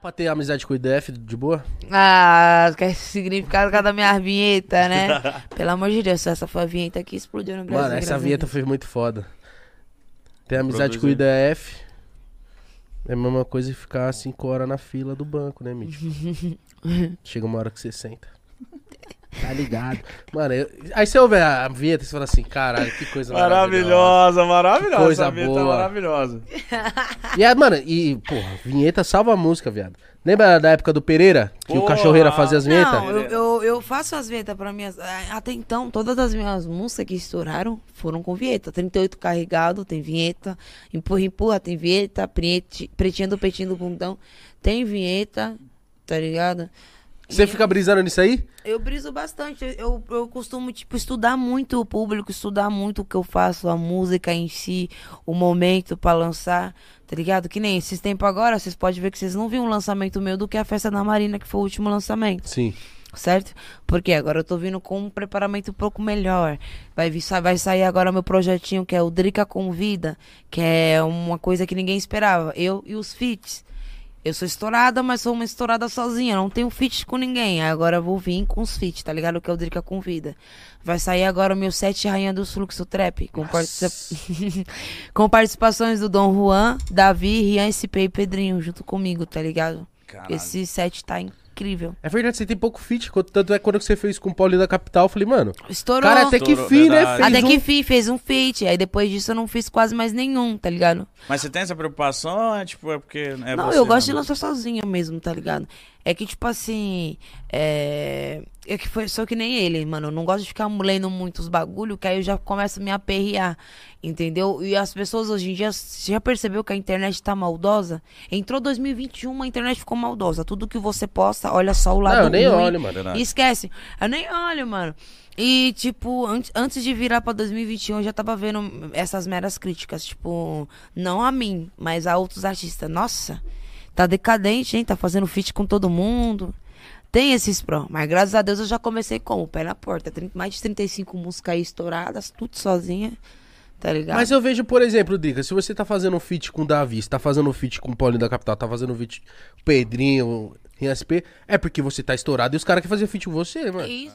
pra ter amizade com o IDF de boa? Ah, quer significado cada minha vinheta, né? Pelo amor de Deus, essa foi a vinheta que explodiu no Brasil. Mano, essa vinheta foi muito foda. Ter amizade Produzir. com o IDF é a mesma coisa que ficar 5 horas na fila do banco, né, Mítico? Chega uma hora que você senta. Tá ligado? Mano, eu- aí você ouve a vinheta e você fala assim, caralho, que coisa maravilhosa. Maravilhosa, maravilhosa. Que coisa essa vinheta boa. maravilhosa. E, é, mano, e, porra, vinheta salva a música, viado. Lembra da época do Pereira? Que o Porra. Cachorreira fazia as vinhetas? Não, eu, eu, eu faço as vinhetas pra minhas. Até então, todas as minhas músicas que estouraram foram com vinheta. 38 carregado, tem vinheta. Empurra, empurra, tem vinheta. Prete, pretinha do peitinho do bundão, tem vinheta. Tá ligado? Você fica brisando nisso aí? Eu briso bastante. Eu, eu costumo, tipo, estudar muito o público, estudar muito o que eu faço, a música em si, o momento pra lançar, tá ligado? Que nem esses tempos agora, vocês podem ver que vocês não viram um lançamento meu do que a Festa da Marina, que foi o último lançamento Sim. certo? Porque agora eu tô vindo com um preparamento um pouco melhor. Vai, vir, vai sair agora meu projetinho que é o Drica Convida, que é uma coisa que ninguém esperava. Eu e os feats. Eu sou estourada, mas sou uma estourada sozinha. Não tenho feat com ninguém. Agora eu vou vir com os feats, tá ligado? Que é o Drica Convida. Vai sair agora o meu set Rainha do Fluxo Trap. Com, participa- com participações do Dom Juan, Davi, Rian, SP e Pedrinho junto comigo, tá ligado? Caralho. Esse set tá incrível. É verdade, você tem pouco feat. quando- Tanto é que quando você fez com o Paulinho da Capital, eu falei, mano, Estourou. cara, até que fim, né? Fez Até um... que fim, fez um feat. Aí depois disso eu não fiz quase mais nenhum, tá ligado? Mas você tem essa preocupação? É tipo, é porque. É não, você eu gosto de lançar sozinha mesmo, tá ligado? É que, tipo assim. É. É que foi só que nem ele, mano. Eu não gosto de ficar lendo muitos bagulho, que aí eu já começo a me aperrear. Entendeu? E as pessoas hoje em dia. Você já percebeu que a internet tá maldosa? Entrou 2021, a internet ficou maldosa. Tudo que você posta, olha só o lado Não, eu nem ruim. olho, mano. E esquece. Eu nem olho, mano. E, tipo, antes, antes de virar pra 2021, eu já tava vendo essas meras críticas. Tipo, não a mim, mas a outros artistas. Nossa, tá decadente, hein? Tá fazendo feat com todo mundo. Tem esses pró, mas graças a Deus eu já comecei com o pé na porta. Mais de 35 músicas aí estouradas, tudo sozinha. Tá ligado? Mas eu vejo, por exemplo, Dica, se você tá fazendo um feat com o Davi, você tá fazendo um feat com o Paulinho da Capital, tá fazendo um feat com o Pedrinho, em SP, é porque você tá estourado e os caras querem fazer feat com você, mano. Isso.